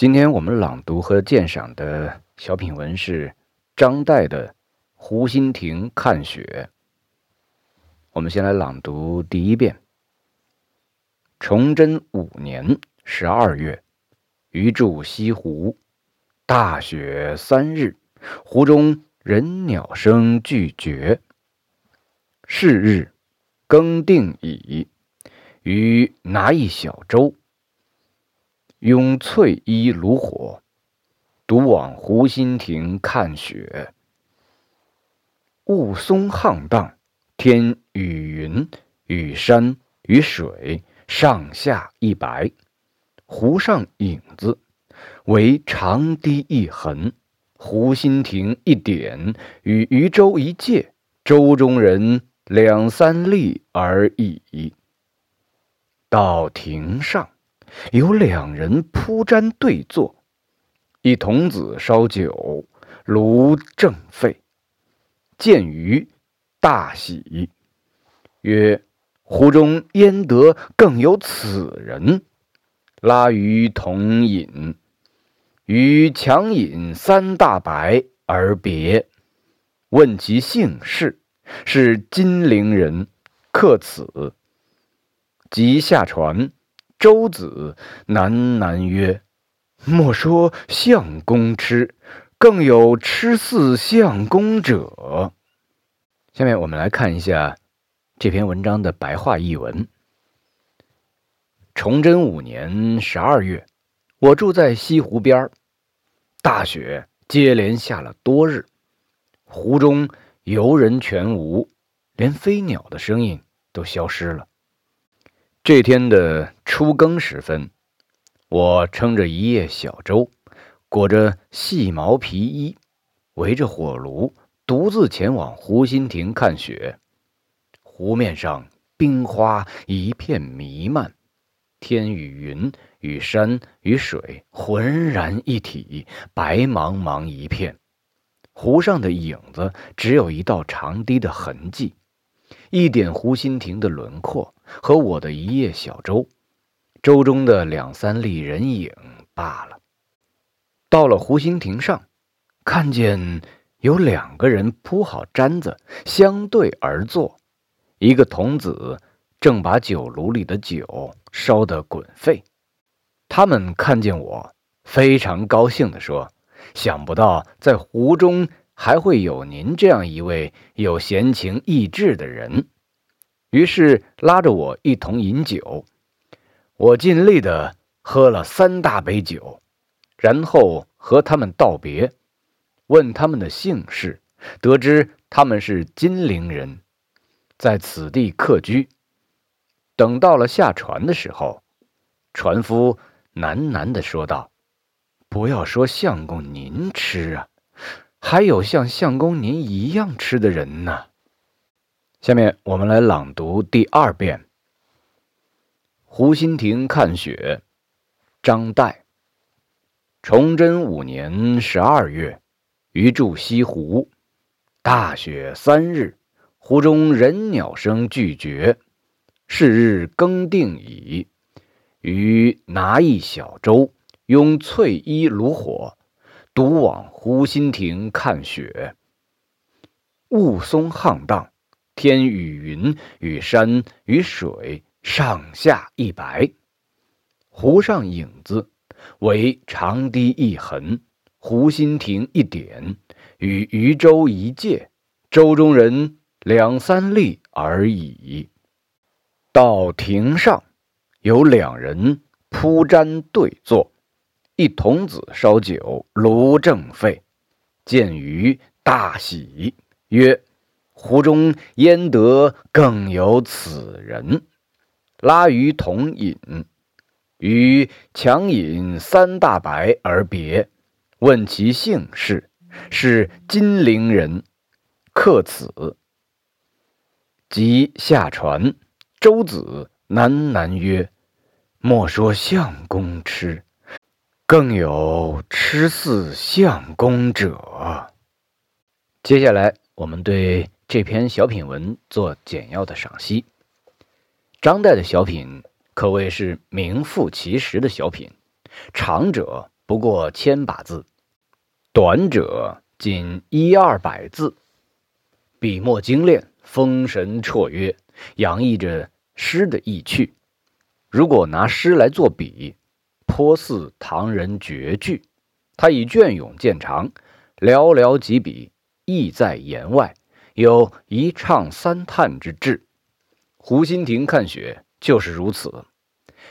今天我们朗读和鉴赏的小品文是张岱的《湖心亭看雪》。我们先来朗读第一遍。崇祯五年十二月，余住西湖，大雪三日，湖中人鸟声俱绝。是日，更定矣，余拿一小舟。拥翠衣炉火，独往湖心亭看雪。雾凇沆荡，天与云与山与水上下一白。湖上影子，为长堤一痕，湖心亭一点，与渔舟一芥，舟中人两三粒而已。到亭上。有两人铺毡对坐，一童子烧酒，炉正沸。见余，大喜，曰：“湖中焉得更有此人？”拉余同饮，余强饮三大白而别。问其姓氏，是金陵人，客此。即下船。周子喃喃曰：“莫说相公痴，更有痴似相公者。”下面我们来看一下这篇文章的白话译文。崇祯五年十二月，我住在西湖边儿大雪接连下了多日，湖中游人全无，连飞鸟的声音都消失了。这天的初更时分，我撑着一叶小舟，裹着细毛皮衣，围着火炉，独自前往湖心亭看雪。湖面上冰花一片弥漫，天与云与山与水浑然一体，白茫茫一片。湖上的影子只有一道长堤的痕迹。一点湖心亭的轮廓和我的一叶小舟，舟中的两三粒人影罢了。到了湖心亭上，看见有两个人铺好毡子，相对而坐。一个童子正把酒炉里的酒烧得滚沸。他们看见我，非常高兴地说：“想不到在湖中。”还会有您这样一位有闲情逸致的人，于是拉着我一同饮酒。我尽力的喝了三大杯酒，然后和他们道别，问他们的姓氏，得知他们是金陵人，在此地客居。等到了下船的时候，船夫喃喃的说道：“不要说相公您吃啊。”还有像相公您一样吃的人呢。下面我们来朗读第二遍《湖心亭看雪》。张岱。崇祯五年十二月，余住西湖，大雪三日，湖中人鸟声俱绝。是日更定矣，余拿一小舟，拥翠衣炉火。独往湖心亭看雪，雾凇沆荡，天与云与山与水上下一白。湖上影子，为长堤一痕，湖心亭一点，与渔舟一芥，舟中人两三粒而已。到亭上，有两人铺毡对坐。一童子烧酒，炉正沸。见余，大喜，曰：“湖中焉得更有此人？”拉余同饮，余强饮三大白而别。问其姓氏，是金陵人，客此。即下船，周子喃喃曰：“莫说相公痴。”更有痴似相公者。接下来，我们对这篇小品文做简要的赏析。张岱的小品可谓是名副其实的小品，长者不过千把字，短者仅一二百字，笔墨精炼，风神绰约，洋溢着诗的意趣。如果拿诗来作比，颇似唐人绝句。他以隽永见长，寥寥几笔，意在言外，有一唱三叹之志。湖心亭看雪就是如此。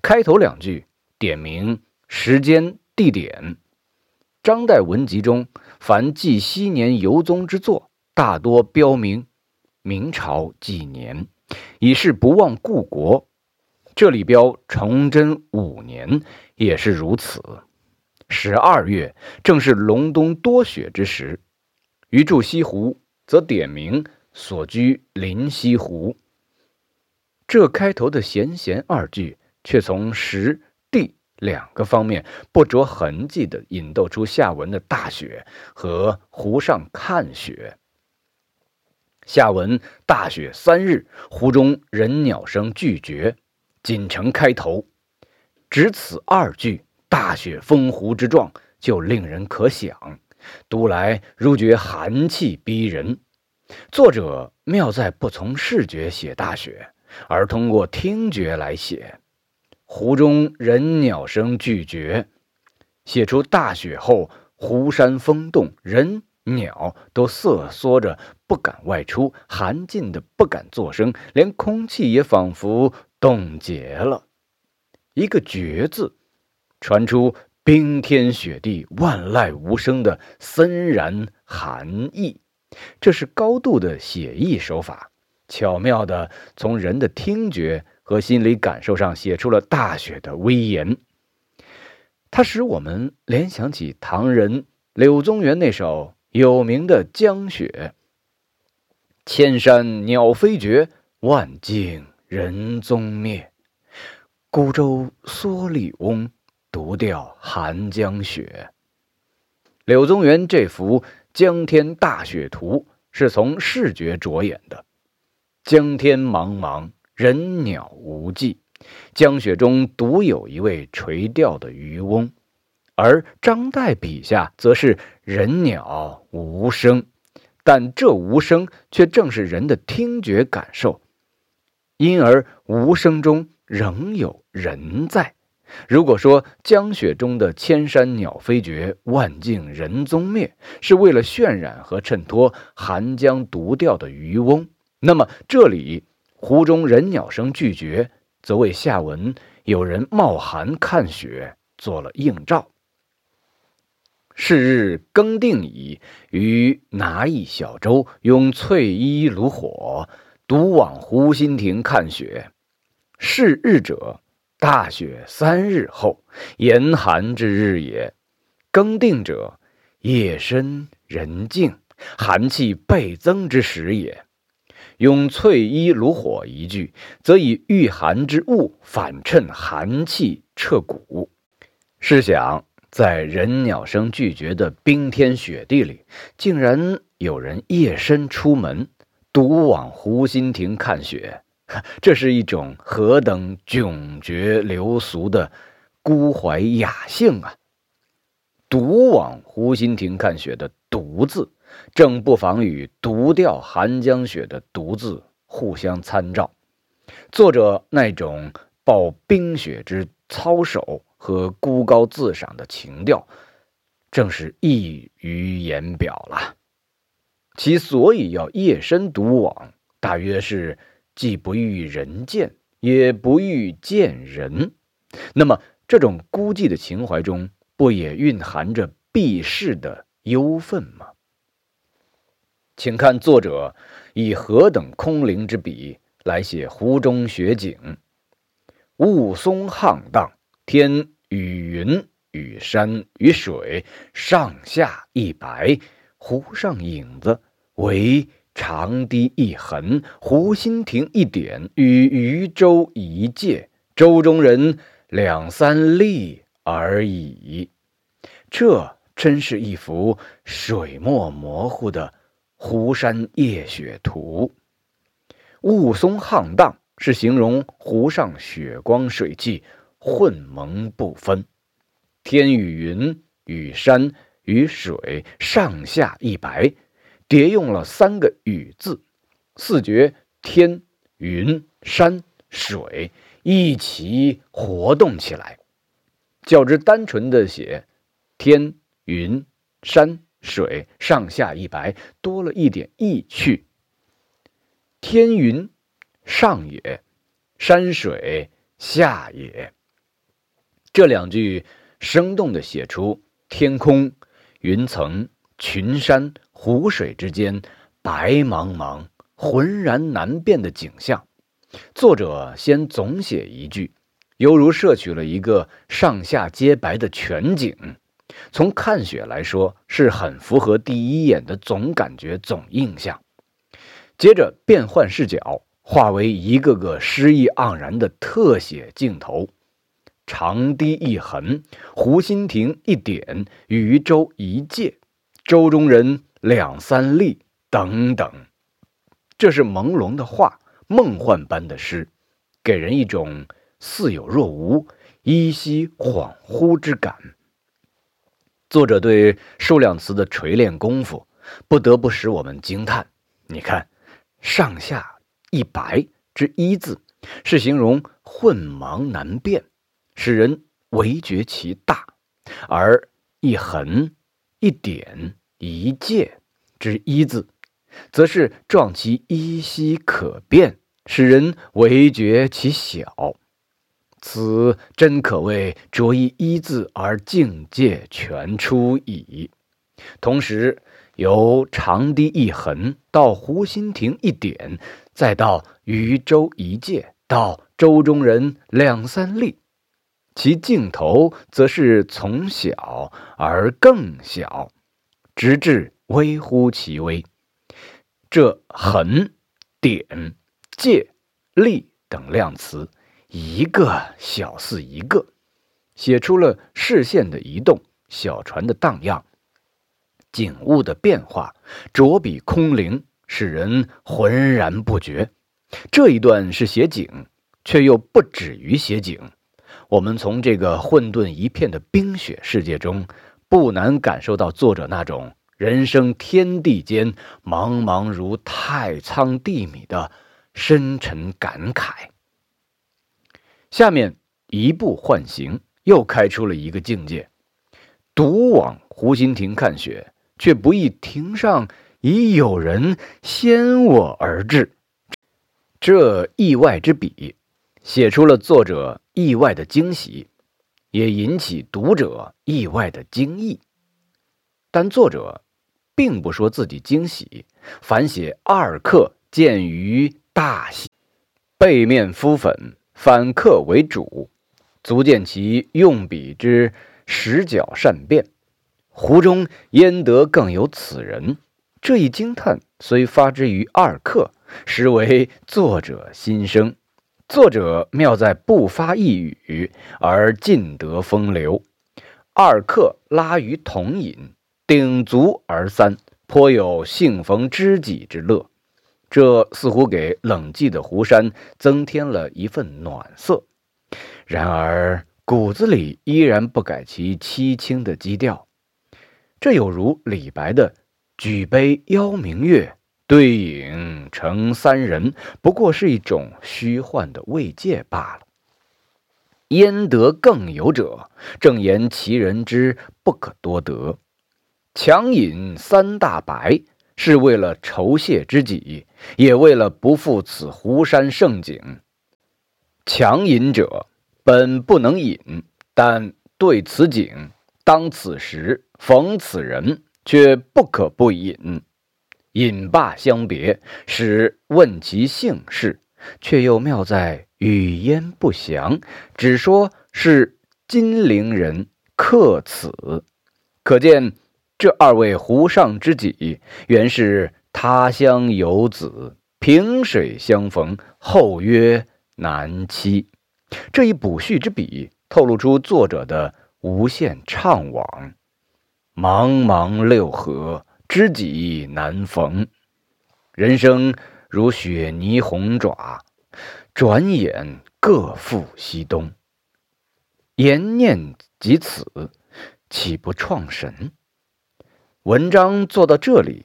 开头两句点明时间。地点，张岱文集中凡记昔年游踪之作，大多标明明朝几年，以示不忘故国。这里标崇祯五年也是如此。十二月正是隆冬多雪之时，于住西湖，则点名所居临西湖。这开头的闲闲二句，却从时。两个方面不着痕迹地引逗出下文的大雪和湖上看雪。下文大雪三日，湖中人鸟声俱绝，锦城开头。只此二句，大雪封湖之状就令人可想，读来如觉寒气逼人。作者妙在不从视觉写大雪，而通过听觉来写。湖中人鸟声俱绝，写出大雪后湖山风动，人鸟都瑟缩着不敢外出，寒尽的不敢作声，连空气也仿佛冻结了。一个“绝”字，传出冰天雪地、万籁无声的森然寒意。这是高度的写意手法，巧妙的从人的听觉。和心理感受上写出了大雪的威严，它使我们联想起唐人柳宗元那首有名的《江雪》：“千山鸟飞绝，万径人踪灭。孤舟蓑笠翁，独钓寒江雪。”柳宗元这幅江天大雪图是从视觉着眼的，江天茫茫。人鸟无迹，江雪中独有一位垂钓的渔翁，而张岱笔下则是人鸟无声，但这无声却正是人的听觉感受，因而无声中仍有人在。如果说江雪中的千山鸟飞绝，万径人踪灭，是为了渲染和衬托寒江独钓的渔翁，那么这里。湖中人鸟声俱绝，则为下文有人冒寒看雪做了映照。是日更定矣，于拿一小舟，拥翠衣炉火，独往湖心亭看雪。是日者，大雪三日后，严寒之日也。更定者，夜深人静，寒气倍增之时也。用翠衣炉火一句，则以御寒之物反衬寒气彻骨。试想，在人鸟声俱绝的冰天雪地里，竟然有人夜深出门，独往湖心亭看雪，这是一种何等迥绝流俗的孤怀雅兴啊！独往湖心亭看雪的“独”字。正不妨与独钓寒江雪的“独”字互相参照，作者那种抱冰雪之操守和孤高自赏的情调，正是溢于言表了。其所以要夜深独往，大约是既不欲人见，也不欲见人。那么，这种孤寂的情怀中，不也蕴含着避世的忧愤吗？请看作者以何等空灵之笔来写湖中雪景：雾凇沆荡，天与云与山与水上下一白，湖上影子为长堤一痕，湖心亭一点，与渔舟一芥，舟中人两三粒而已。这真是一幅水墨模糊的。湖山夜雪图，雾凇沆荡是形容湖上雪光水气混蒙不分；天与云与山与水上下一白，叠用了三个“与”字，四绝天、云、山、水一起活动起来。较之单纯的写天、云、山、水上下一白，多了一点意趣。天云上也，山水下也。这两句生动地写出天空、云层、群山、湖水之间白茫茫、浑然难辨的景象。作者先总写一句。犹如摄取了一个上下皆白的全景，从看雪来说是很符合第一眼的总感觉、总印象。接着变换视角，化为一个个诗意盎然的特写镜头：长堤一横，湖心亭一点，渔舟一芥，舟中人两三粒，等等。这是朦胧的画，梦幻般的诗，给人一种。似有若无、依稀恍惚之感。作者对数量词的锤炼功夫，不得不使我们惊叹。你看，上下一白之一字，是形容混茫难辨，使人唯觉其大；而一横、一点、一界之一字，则是状其依稀可辨，使人唯觉其小。此真可谓着一一字而境界全出矣。同时，由长堤一横到湖心亭一点，再到渔舟一芥，到舟中人两三粒，其镜头则是从小而更小，直至微乎其微。这横、点、界、立等量词。一个小似一个，写出了视线的移动、小船的荡漾、景物的变化，着笔空灵，使人浑然不觉。这一段是写景，却又不止于写景。我们从这个混沌一片的冰雪世界中，不难感受到作者那种人生天地间茫茫如太仓地米的深沉感慨。下面一步换行，又开出了一个境界。独往湖心亭看雪，却不意亭上已有人先我而至。这意外之笔，写出了作者意外的惊喜，也引起读者意外的惊异。但作者并不说自己惊喜，反写二客见于大喜，背面敷粉。反客为主，足见其用笔之实角善变。湖中焉得更有此人？这一惊叹虽发之于二客，实为作者心声。作者妙在不发一语而尽得风流。二客拉于同饮，鼎足而三，颇有幸逢知己之乐。这似乎给冷寂的湖山增添了一份暖色，然而骨子里依然不改其凄清的基调。这有如李白的“举杯邀明月，对影成三人”，不过是一种虚幻的慰藉罢了。焉得更有者？正言其人之不可多得。强饮三大白。是为了酬谢知己，也为了不负此湖山胜景。强饮者本不能饮，但对此景，当此时，逢此人，却不可不饮。饮罢相别，使问其姓氏，却又妙在语焉不详，只说是金陵人客此，可见。这二位湖上知己，原是他乡游子，萍水相逢，后约难期。这一补叙之笔，透露出作者的无限怅惘。茫茫六合，知己难逢。人生如雪泥红爪，转眼各赴西东。言念及此。岂不创神？文章做到这里，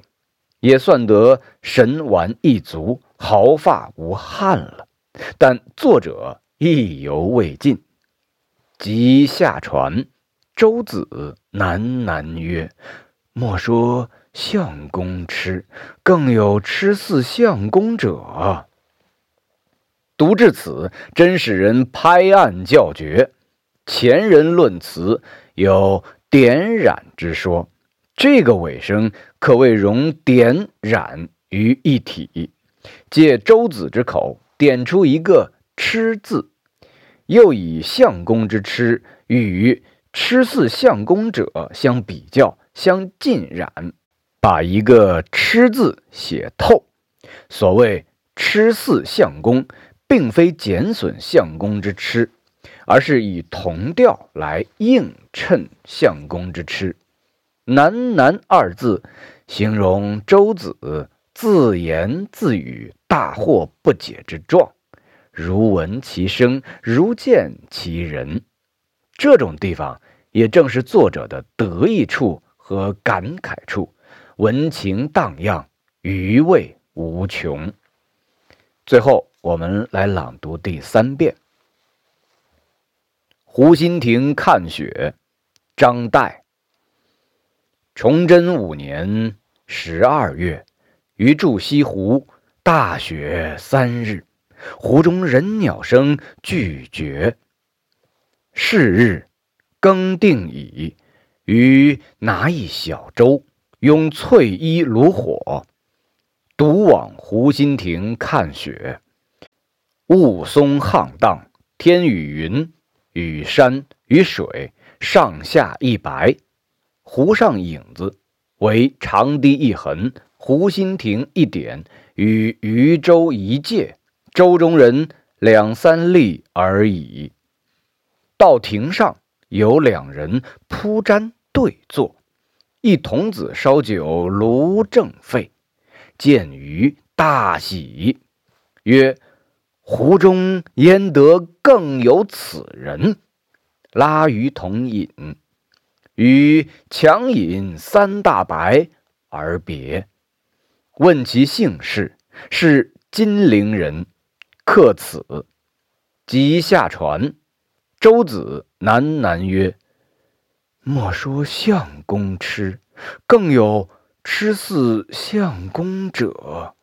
也算得神完一足，毫发无憾了。但作者意犹未尽，即下传。周子喃喃曰：“莫说相公痴，更有痴似相公者。”读至此，真使人拍案叫绝。前人论词有点染之说，这个尾声可谓融点染于一体，借周子之口点出一个“痴”字，又以相公之痴与。痴似相公者相比较，相浸染，把一个“痴”字写透。所谓“痴似相公”，并非减损相公之痴，而是以同调来映衬相公之痴。喃喃二字，形容周子自言自语，大惑不解之状，如闻其声，如见其人。这种地方。也正是作者的得意处和感慨处，文情荡漾，余味无穷。最后，我们来朗读第三遍。湖心亭看雪，张岱。崇祯五年十二月，余住西湖，大雪三日，湖中人鸟声俱绝。是日。更定矣，余拿一小舟，拥翠衣炉火，独往湖心亭看雪。雾凇沆荡，天与云、与山、与水上下一白。湖上影子为长堤一痕，湖心亭一点，与渔舟一芥，舟中人两三粒而已。到亭上。有两人铺毡对坐，一童子烧酒炉正沸，见余大喜，曰：“湖中焉得更有此人？”拉余同饮，与强饮三大白而别。问其姓氏，是金陵人，客此，即下船。周子喃喃曰：“莫说相公痴，更有痴似相公者。”